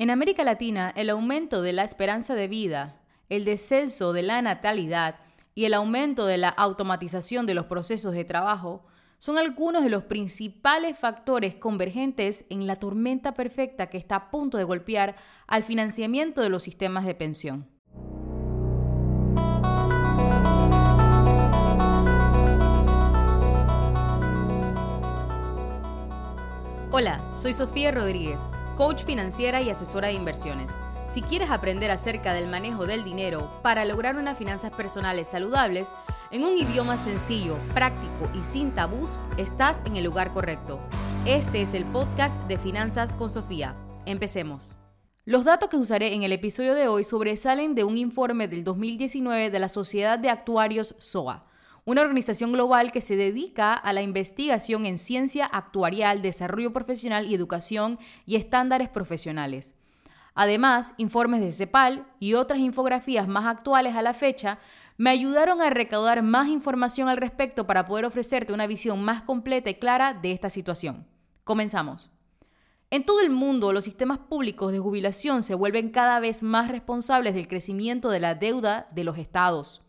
En América Latina, el aumento de la esperanza de vida, el descenso de la natalidad y el aumento de la automatización de los procesos de trabajo son algunos de los principales factores convergentes en la tormenta perfecta que está a punto de golpear al financiamiento de los sistemas de pensión. Hola, soy Sofía Rodríguez coach financiera y asesora de inversiones. Si quieres aprender acerca del manejo del dinero para lograr unas finanzas personales saludables, en un idioma sencillo, práctico y sin tabús, estás en el lugar correcto. Este es el podcast de Finanzas con Sofía. Empecemos. Los datos que usaré en el episodio de hoy sobresalen de un informe del 2019 de la Sociedad de Actuarios SOA una organización global que se dedica a la investigación en ciencia actuarial, desarrollo profesional y educación y estándares profesionales. Además, informes de CEPAL y otras infografías más actuales a la fecha me ayudaron a recaudar más información al respecto para poder ofrecerte una visión más completa y clara de esta situación. Comenzamos. En todo el mundo, los sistemas públicos de jubilación se vuelven cada vez más responsables del crecimiento de la deuda de los estados.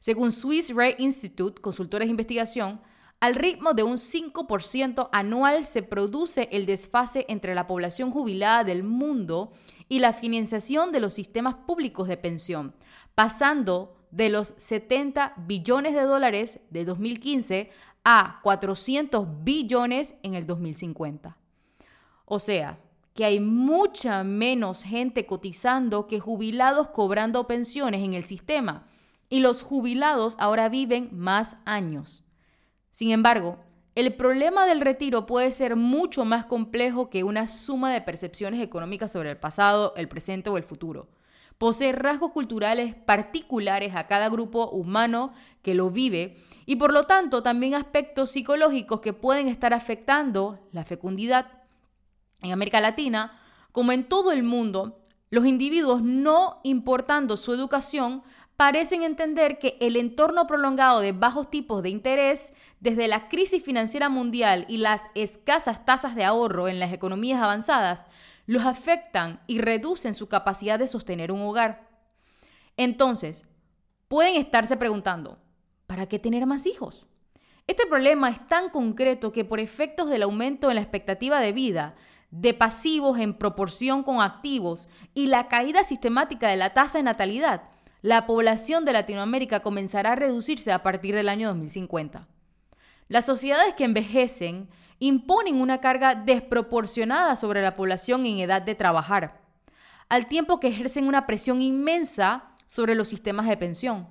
Según Swiss Re Institute, consultores de investigación, al ritmo de un 5% anual se produce el desfase entre la población jubilada del mundo y la financiación de los sistemas públicos de pensión, pasando de los 70 billones de dólares de 2015 a 400 billones en el 2050. O sea, que hay mucha menos gente cotizando que jubilados cobrando pensiones en el sistema y los jubilados ahora viven más años. Sin embargo, el problema del retiro puede ser mucho más complejo que una suma de percepciones económicas sobre el pasado, el presente o el futuro. Posee rasgos culturales particulares a cada grupo humano que lo vive y por lo tanto también aspectos psicológicos que pueden estar afectando la fecundidad. En América Latina, como en todo el mundo, los individuos, no importando su educación, parecen entender que el entorno prolongado de bajos tipos de interés, desde la crisis financiera mundial y las escasas tasas de ahorro en las economías avanzadas, los afectan y reducen su capacidad de sostener un hogar. Entonces, pueden estarse preguntando, ¿para qué tener más hijos? Este problema es tan concreto que por efectos del aumento en la expectativa de vida, de pasivos en proporción con activos y la caída sistemática de la tasa de natalidad, la población de Latinoamérica comenzará a reducirse a partir del año 2050. Las sociedades que envejecen imponen una carga desproporcionada sobre la población en edad de trabajar, al tiempo que ejercen una presión inmensa sobre los sistemas de pensión.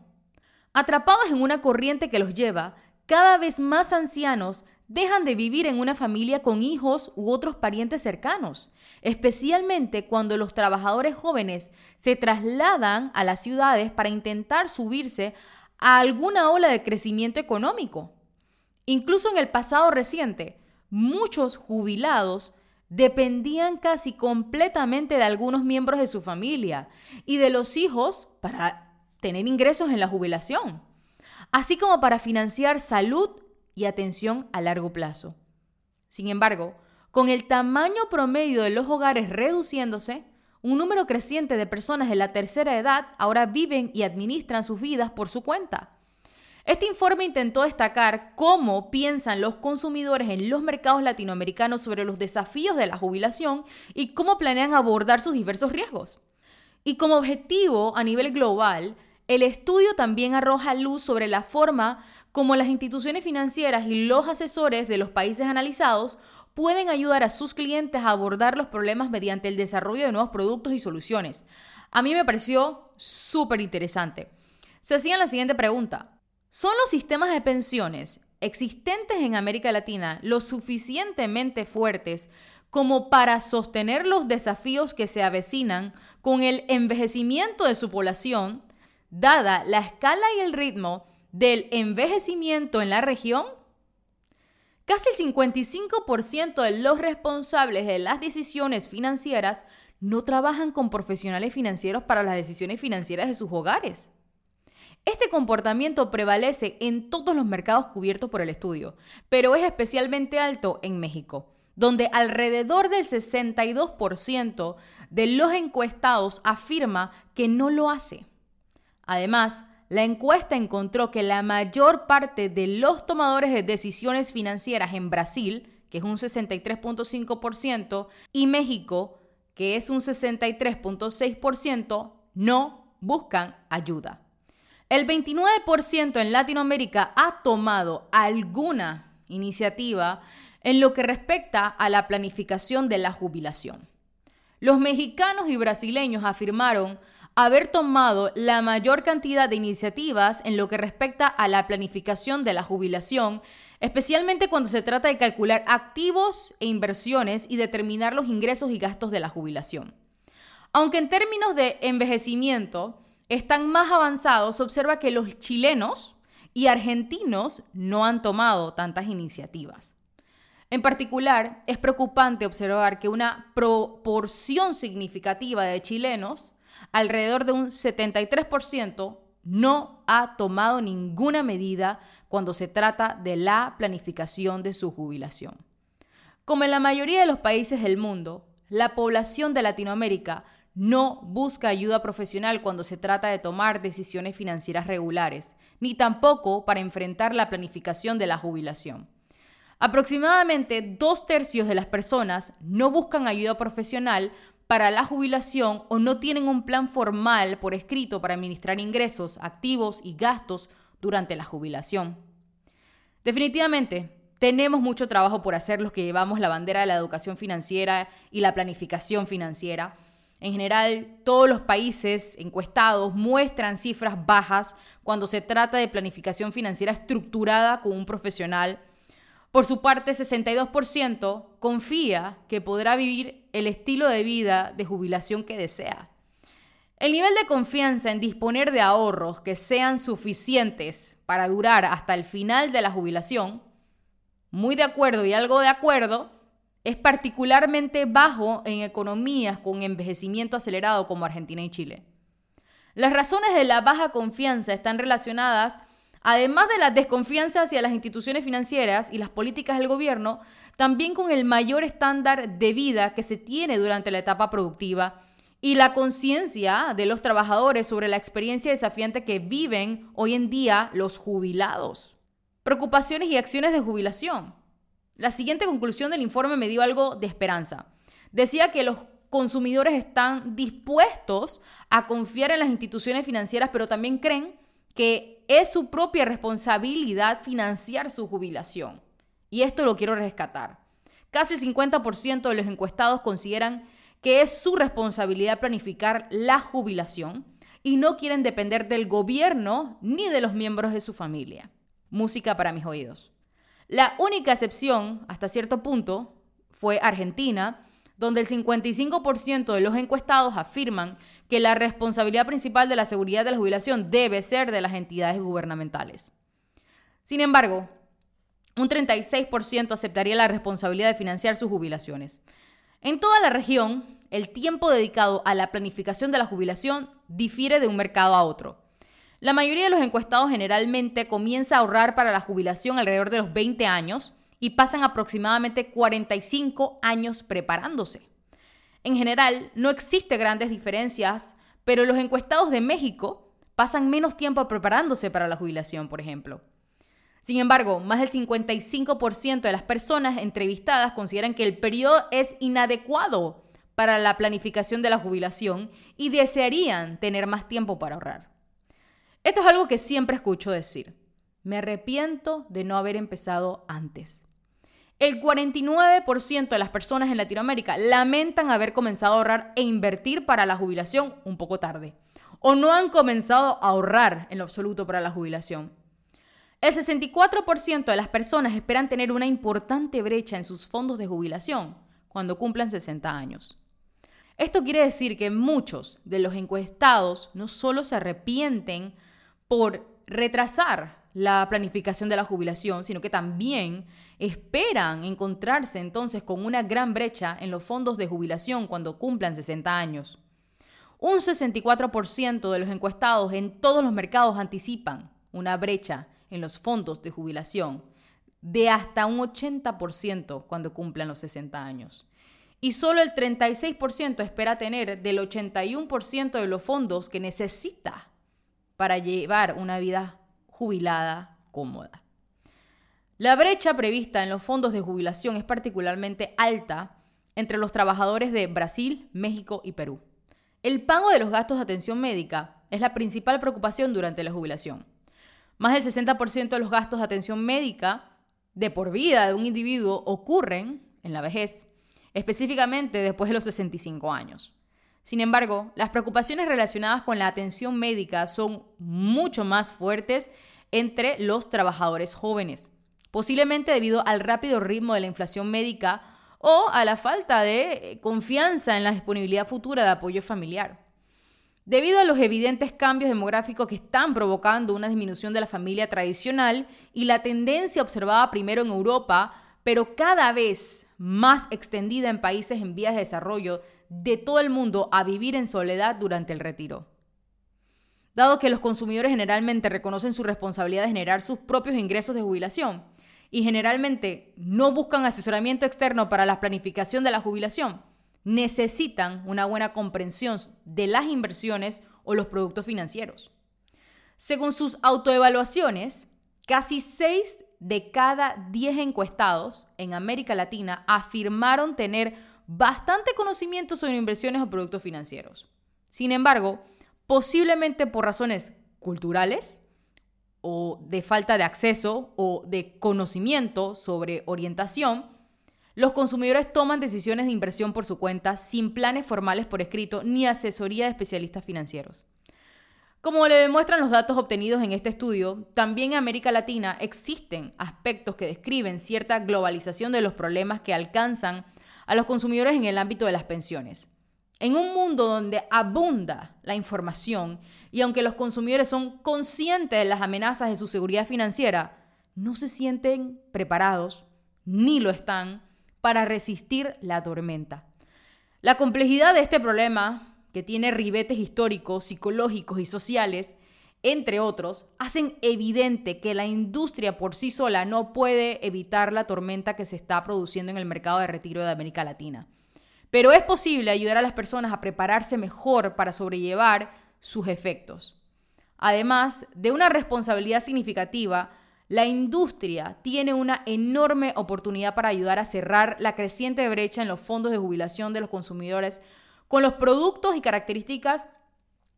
Atrapados en una corriente que los lleva, cada vez más ancianos dejan de vivir en una familia con hijos u otros parientes cercanos, especialmente cuando los trabajadores jóvenes se trasladan a las ciudades para intentar subirse a alguna ola de crecimiento económico. Incluso en el pasado reciente, muchos jubilados dependían casi completamente de algunos miembros de su familia y de los hijos para tener ingresos en la jubilación, así como para financiar salud y atención a largo plazo. Sin embargo, con el tamaño promedio de los hogares reduciéndose, un número creciente de personas de la tercera edad ahora viven y administran sus vidas por su cuenta. Este informe intentó destacar cómo piensan los consumidores en los mercados latinoamericanos sobre los desafíos de la jubilación y cómo planean abordar sus diversos riesgos. Y como objetivo a nivel global, el estudio también arroja luz sobre la forma como las instituciones financieras y los asesores de los países analizados pueden ayudar a sus clientes a abordar los problemas mediante el desarrollo de nuevos productos y soluciones. A mí me pareció súper interesante. Se hacían la siguiente pregunta. ¿Son los sistemas de pensiones existentes en América Latina lo suficientemente fuertes como para sostener los desafíos que se avecinan con el envejecimiento de su población, dada la escala y el ritmo del envejecimiento en la región, casi el 55% de los responsables de las decisiones financieras no trabajan con profesionales financieros para las decisiones financieras de sus hogares. Este comportamiento prevalece en todos los mercados cubiertos por el estudio, pero es especialmente alto en México, donde alrededor del 62% de los encuestados afirma que no lo hace. Además, la encuesta encontró que la mayor parte de los tomadores de decisiones financieras en Brasil, que es un 63.5%, y México, que es un 63.6%, no buscan ayuda. El 29% en Latinoamérica ha tomado alguna iniciativa en lo que respecta a la planificación de la jubilación. Los mexicanos y brasileños afirmaron haber tomado la mayor cantidad de iniciativas en lo que respecta a la planificación de la jubilación, especialmente cuando se trata de calcular activos e inversiones y determinar los ingresos y gastos de la jubilación. Aunque en términos de envejecimiento están más avanzados, se observa que los chilenos y argentinos no han tomado tantas iniciativas. En particular, es preocupante observar que una proporción significativa de chilenos, alrededor de un 73%, no ha tomado ninguna medida cuando se trata de la planificación de su jubilación. Como en la mayoría de los países del mundo, la población de Latinoamérica no busca ayuda profesional cuando se trata de tomar decisiones financieras regulares, ni tampoco para enfrentar la planificación de la jubilación. Aproximadamente dos tercios de las personas no buscan ayuda profesional para la jubilación o no tienen un plan formal por escrito para administrar ingresos, activos y gastos durante la jubilación. Definitivamente, tenemos mucho trabajo por hacer los que llevamos la bandera de la educación financiera y la planificación financiera en general, todos los países encuestados muestran cifras bajas cuando se trata de planificación financiera estructurada con un profesional. Por su parte, 62% confía que podrá vivir el estilo de vida de jubilación que desea. El nivel de confianza en disponer de ahorros que sean suficientes para durar hasta el final de la jubilación, muy de acuerdo y algo de acuerdo, es particularmente bajo en economías con envejecimiento acelerado como Argentina y Chile. Las razones de la baja confianza están relacionadas, además de la desconfianza hacia las instituciones financieras y las políticas del gobierno, también con el mayor estándar de vida que se tiene durante la etapa productiva y la conciencia de los trabajadores sobre la experiencia desafiante que viven hoy en día los jubilados. Preocupaciones y acciones de jubilación. La siguiente conclusión del informe me dio algo de esperanza. Decía que los consumidores están dispuestos a confiar en las instituciones financieras, pero también creen que es su propia responsabilidad financiar su jubilación. Y esto lo quiero rescatar. Casi el 50% de los encuestados consideran que es su responsabilidad planificar la jubilación y no quieren depender del gobierno ni de los miembros de su familia. Música para mis oídos. La única excepción, hasta cierto punto, fue Argentina, donde el 55% de los encuestados afirman que la responsabilidad principal de la seguridad de la jubilación debe ser de las entidades gubernamentales. Sin embargo, un 36% aceptaría la responsabilidad de financiar sus jubilaciones. En toda la región, el tiempo dedicado a la planificación de la jubilación difiere de un mercado a otro. La mayoría de los encuestados generalmente comienza a ahorrar para la jubilación alrededor de los 20 años y pasan aproximadamente 45 años preparándose. En general, no existen grandes diferencias, pero los encuestados de México pasan menos tiempo preparándose para la jubilación, por ejemplo. Sin embargo, más del 55% de las personas entrevistadas consideran que el periodo es inadecuado para la planificación de la jubilación y desearían tener más tiempo para ahorrar. Esto es algo que siempre escucho decir. Me arrepiento de no haber empezado antes. El 49% de las personas en Latinoamérica lamentan haber comenzado a ahorrar e invertir para la jubilación un poco tarde. O no han comenzado a ahorrar en lo absoluto para la jubilación. El 64% de las personas esperan tener una importante brecha en sus fondos de jubilación cuando cumplan 60 años. Esto quiere decir que muchos de los encuestados no solo se arrepienten por retrasar la planificación de la jubilación, sino que también esperan encontrarse entonces con una gran brecha en los fondos de jubilación cuando cumplan 60 años. Un 64% de los encuestados en todos los mercados anticipan una brecha en los fondos de jubilación de hasta un 80% cuando cumplan los 60 años. y solo el 36% espera tener del 81% de los fondos que necesita para llevar una vida jubilada cómoda. La brecha prevista en los fondos de jubilación es particularmente alta entre los trabajadores de Brasil, México y Perú. El pago de los gastos de atención médica es la principal preocupación durante la jubilación. Más del 60% de los gastos de atención médica de por vida de un individuo ocurren en la vejez, específicamente después de los 65 años. Sin embargo, las preocupaciones relacionadas con la atención médica son mucho más fuertes entre los trabajadores jóvenes, posiblemente debido al rápido ritmo de la inflación médica o a la falta de confianza en la disponibilidad futura de apoyo familiar. Debido a los evidentes cambios demográficos que están provocando una disminución de la familia tradicional y la tendencia observada primero en Europa, pero cada vez más extendida en países en vías de desarrollo de todo el mundo a vivir en soledad durante el retiro. Dado que los consumidores generalmente reconocen su responsabilidad de generar sus propios ingresos de jubilación y generalmente no buscan asesoramiento externo para la planificación de la jubilación, necesitan una buena comprensión de las inversiones o los productos financieros. Según sus autoevaluaciones, casi 6 de cada 10 encuestados en América Latina afirmaron tener bastante conocimiento sobre inversiones o productos financieros. Sin embargo, posiblemente por razones culturales o de falta de acceso o de conocimiento sobre orientación, los consumidores toman decisiones de inversión por su cuenta sin planes formales por escrito ni asesoría de especialistas financieros. Como le demuestran los datos obtenidos en este estudio, también en América Latina existen aspectos que describen cierta globalización de los problemas que alcanzan a los consumidores en el ámbito de las pensiones. En un mundo donde abunda la información y aunque los consumidores son conscientes de las amenazas de su seguridad financiera, no se sienten preparados ni lo están para resistir la tormenta. La complejidad de este problema, que tiene ribetes históricos, psicológicos y sociales, entre otros, hacen evidente que la industria por sí sola no puede evitar la tormenta que se está produciendo en el mercado de retiro de América Latina. Pero es posible ayudar a las personas a prepararse mejor para sobrellevar sus efectos. Además de una responsabilidad significativa, la industria tiene una enorme oportunidad para ayudar a cerrar la creciente brecha en los fondos de jubilación de los consumidores con los productos y características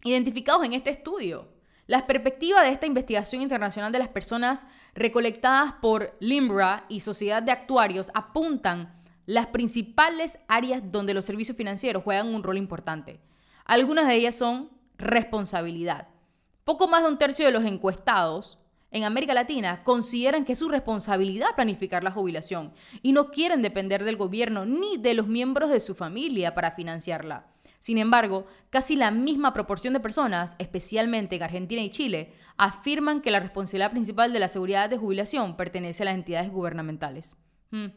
identificados en este estudio. Las perspectivas de esta investigación internacional de las personas recolectadas por Limbra y Sociedad de Actuarios apuntan las principales áreas donde los servicios financieros juegan un rol importante. Algunas de ellas son responsabilidad. Poco más de un tercio de los encuestados en América Latina consideran que es su responsabilidad planificar la jubilación y no quieren depender del gobierno ni de los miembros de su familia para financiarla. Sin embargo, casi la misma proporción de personas, especialmente en Argentina y Chile, afirman que la responsabilidad principal de la seguridad de jubilación pertenece a las entidades gubernamentales. Hmm.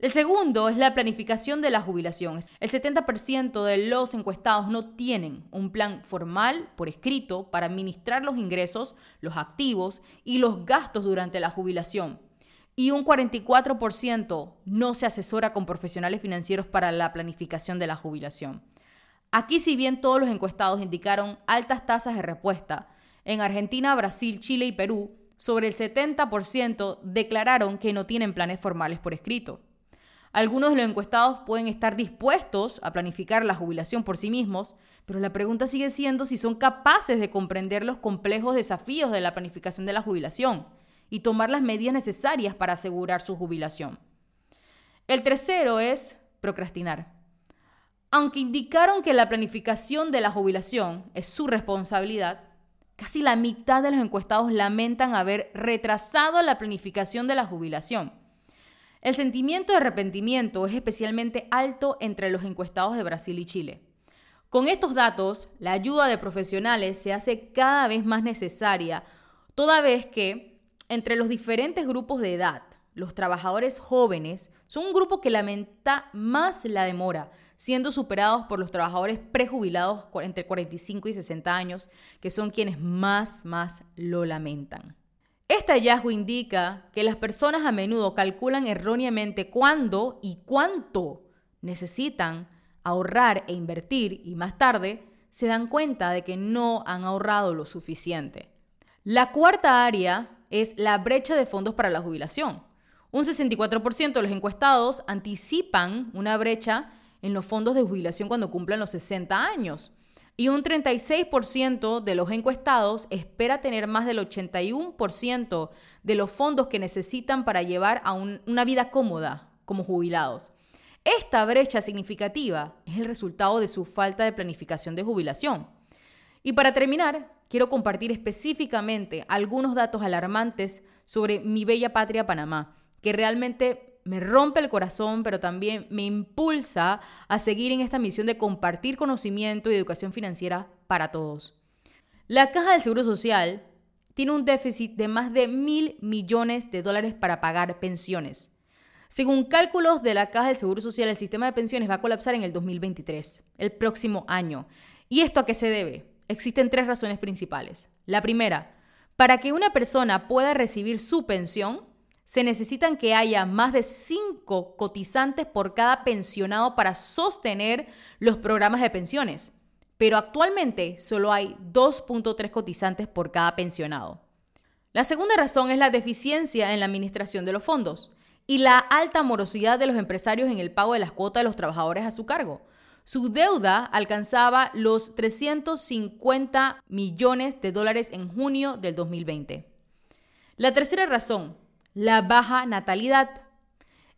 El segundo es la planificación de la jubilación. El 70% de los encuestados no tienen un plan formal por escrito para administrar los ingresos, los activos y los gastos durante la jubilación. Y un 44% no se asesora con profesionales financieros para la planificación de la jubilación. Aquí si bien todos los encuestados indicaron altas tasas de respuesta, en Argentina, Brasil, Chile y Perú, sobre el 70% declararon que no tienen planes formales por escrito. Algunos de los encuestados pueden estar dispuestos a planificar la jubilación por sí mismos, pero la pregunta sigue siendo si son capaces de comprender los complejos desafíos de la planificación de la jubilación y tomar las medidas necesarias para asegurar su jubilación. El tercero es procrastinar. Aunque indicaron que la planificación de la jubilación es su responsabilidad, casi la mitad de los encuestados lamentan haber retrasado la planificación de la jubilación. El sentimiento de arrepentimiento es especialmente alto entre los encuestados de Brasil y Chile. Con estos datos, la ayuda de profesionales se hace cada vez más necesaria, toda vez que entre los diferentes grupos de edad, los trabajadores jóvenes son un grupo que lamenta más la demora, siendo superados por los trabajadores prejubilados entre 45 y 60 años, que son quienes más, más lo lamentan. Este hallazgo indica que las personas a menudo calculan erróneamente cuándo y cuánto necesitan ahorrar e invertir y más tarde se dan cuenta de que no han ahorrado lo suficiente. La cuarta área es la brecha de fondos para la jubilación. Un 64% de los encuestados anticipan una brecha en los fondos de jubilación cuando cumplan los 60 años. Y un 36% de los encuestados espera tener más del 81% de los fondos que necesitan para llevar a una vida cómoda como jubilados. Esta brecha significativa es el resultado de su falta de planificación de jubilación. Y para terminar, quiero compartir específicamente algunos datos alarmantes sobre mi bella patria Panamá, que realmente me rompe el corazón, pero también me impulsa a seguir en esta misión de compartir conocimiento y educación financiera para todos. La Caja del Seguro Social tiene un déficit de más de mil millones de dólares para pagar pensiones. Según cálculos de la Caja del Seguro Social, el sistema de pensiones va a colapsar en el 2023, el próximo año. ¿Y esto a qué se debe? Existen tres razones principales. La primera, para que una persona pueda recibir su pensión, se necesitan que haya más de cinco cotizantes por cada pensionado para sostener los programas de pensiones. Pero actualmente solo hay 2.3 cotizantes por cada pensionado. La segunda razón es la deficiencia en la administración de los fondos y la alta morosidad de los empresarios en el pago de las cuotas de los trabajadores a su cargo. Su deuda alcanzaba los 350 millones de dólares en junio del 2020. La tercera razón, la baja natalidad.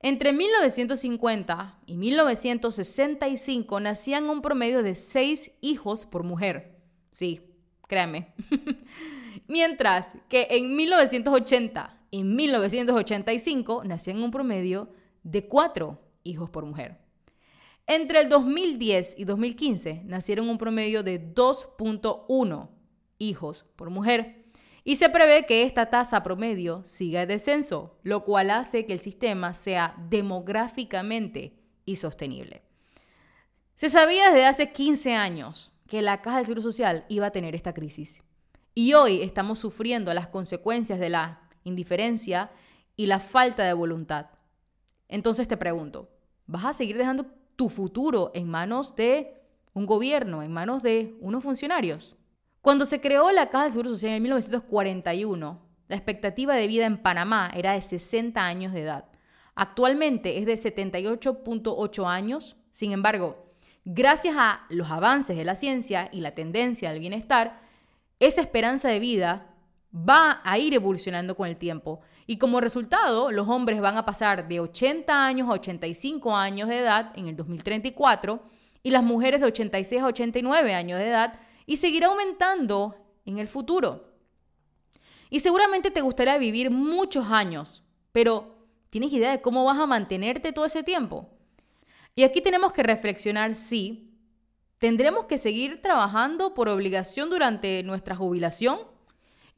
Entre 1950 y 1965 nacían un promedio de seis hijos por mujer. Sí, créanme. Mientras que en 1980 en 1985 nacían un promedio de cuatro hijos por mujer. Entre el 2010 y 2015 nacieron un promedio de 2.1 hijos por mujer. Y se prevé que esta tasa promedio siga en descenso, lo cual hace que el sistema sea demográficamente insostenible. Se sabía desde hace 15 años que la Caja de Seguro Social iba a tener esta crisis. Y hoy estamos sufriendo las consecuencias de la indiferencia y la falta de voluntad. Entonces te pregunto, ¿vas a seguir dejando tu futuro en manos de un gobierno, en manos de unos funcionarios? Cuando se creó la Caja de Seguro Social en 1941, la expectativa de vida en Panamá era de 60 años de edad. Actualmente es de 78.8 años. Sin embargo, gracias a los avances de la ciencia y la tendencia al bienestar, esa esperanza de vida va a ir evolucionando con el tiempo. Y como resultado, los hombres van a pasar de 80 años a 85 años de edad en el 2034 y las mujeres de 86 a 89 años de edad y seguirá aumentando en el futuro. Y seguramente te gustaría vivir muchos años, pero ¿tienes idea de cómo vas a mantenerte todo ese tiempo? Y aquí tenemos que reflexionar si tendremos que seguir trabajando por obligación durante nuestra jubilación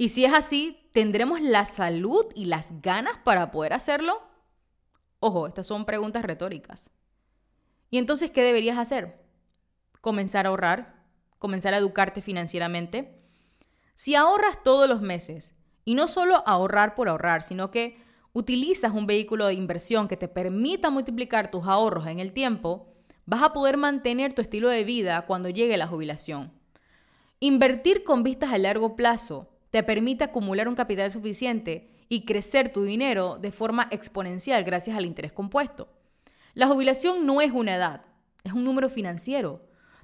y si es así, ¿tendremos la salud y las ganas para poder hacerlo? Ojo, estas son preguntas retóricas. ¿Y entonces qué deberías hacer? Comenzar a ahorrar, comenzar a educarte financieramente. Si ahorras todos los meses, y no solo ahorrar por ahorrar, sino que utilizas un vehículo de inversión que te permita multiplicar tus ahorros en el tiempo, vas a poder mantener tu estilo de vida cuando llegue la jubilación. Invertir con vistas a largo plazo te permite acumular un capital suficiente y crecer tu dinero de forma exponencial gracias al interés compuesto. La jubilación no es una edad, es un número financiero.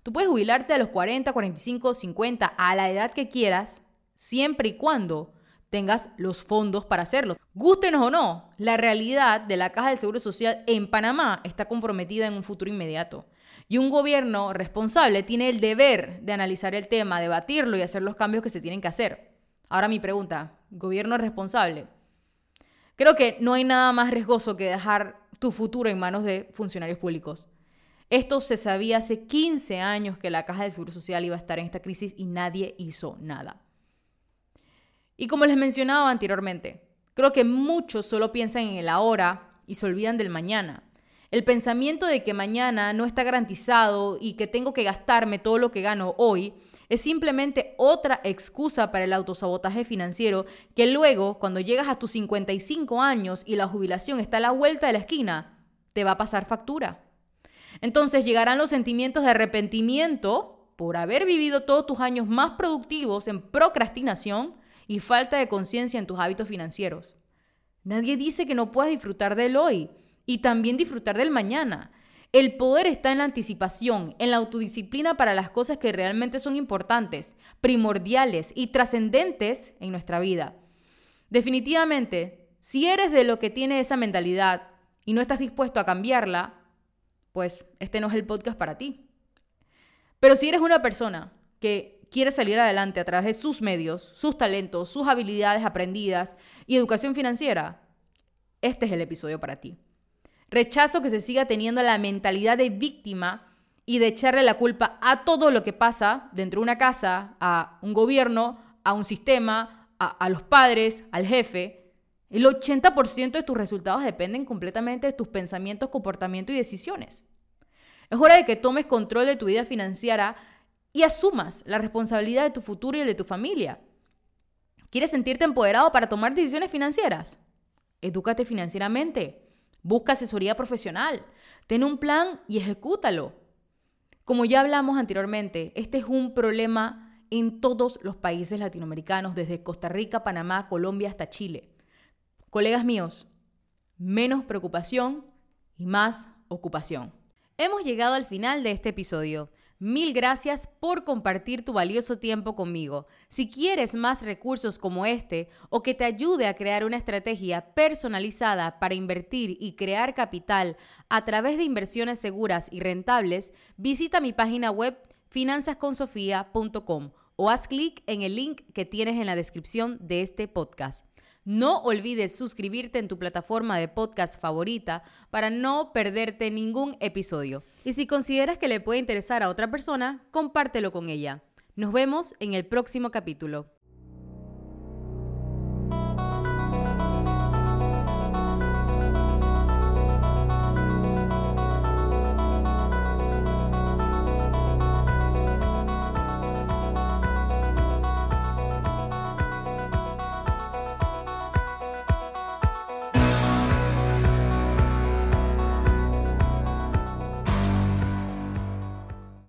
Tú puedes jubilarte a los 40, 45, 50, a la edad que quieras, siempre y cuando tengas los fondos para hacerlo. Gústenos o no, la realidad de la Caja del Seguro Social en Panamá está comprometida en un futuro inmediato. Y un gobierno responsable tiene el deber de analizar el tema, debatirlo y hacer los cambios que se tienen que hacer. Ahora mi pregunta, ¿gobierno responsable? Creo que no hay nada más riesgoso que dejar tu futuro en manos de funcionarios públicos. Esto se sabía hace 15 años que la Caja de Seguro Social iba a estar en esta crisis y nadie hizo nada. Y como les mencionaba anteriormente, creo que muchos solo piensan en el ahora y se olvidan del mañana. El pensamiento de que mañana no está garantizado y que tengo que gastarme todo lo que gano hoy es simplemente otra excusa para el autosabotaje financiero que luego, cuando llegas a tus 55 años y la jubilación está a la vuelta de la esquina, te va a pasar factura. Entonces llegarán los sentimientos de arrepentimiento por haber vivido todos tus años más productivos en procrastinación y falta de conciencia en tus hábitos financieros. Nadie dice que no puedas disfrutar del hoy y también disfrutar del mañana. El poder está en la anticipación, en la autodisciplina para las cosas que realmente son importantes, primordiales y trascendentes en nuestra vida. Definitivamente, si eres de lo que tiene esa mentalidad y no estás dispuesto a cambiarla, pues este no es el podcast para ti. Pero si eres una persona que quiere salir adelante a través de sus medios, sus talentos, sus habilidades aprendidas y educación financiera, este es el episodio para ti. Rechazo que se siga teniendo la mentalidad de víctima y de echarle la culpa a todo lo que pasa dentro de una casa, a un gobierno, a un sistema, a, los padres, al jefe. El 80% de tus resultados dependen completamente de tus pensamientos, comportamientos y decisiones. Es hora de que tomes control de tu vida financiera y asumas la responsabilidad de tu futuro y el de tu familia. ¿Quieres sentirte empoderado para tomar decisiones financieras? Edúcate financieramente. Busca asesoría profesional. Ten un plan y ejecútalo. Como ya hablamos anteriormente, este es un problema en todos los países latinoamericanos, desde Costa Rica, Panamá, Colombia hasta Chile. Colegas míos, menos preocupación y más ocupación. Hemos llegado al final de este episodio. Mil gracias por compartir tu valioso tiempo conmigo. Si quieres más recursos como este o que te ayude a crear una estrategia personalizada para invertir y crear capital a través de inversiones seguras y rentables, visita mi página web finanzasconsofia.com o haz clic en el link que tienes en la descripción de este podcast. No olvides suscribirte en tu plataforma de podcast favorita para no perderte ningún episodio. Y si consideras que le puede interesar a otra persona, compártelo con ella. Nos vemos en el próximo capítulo.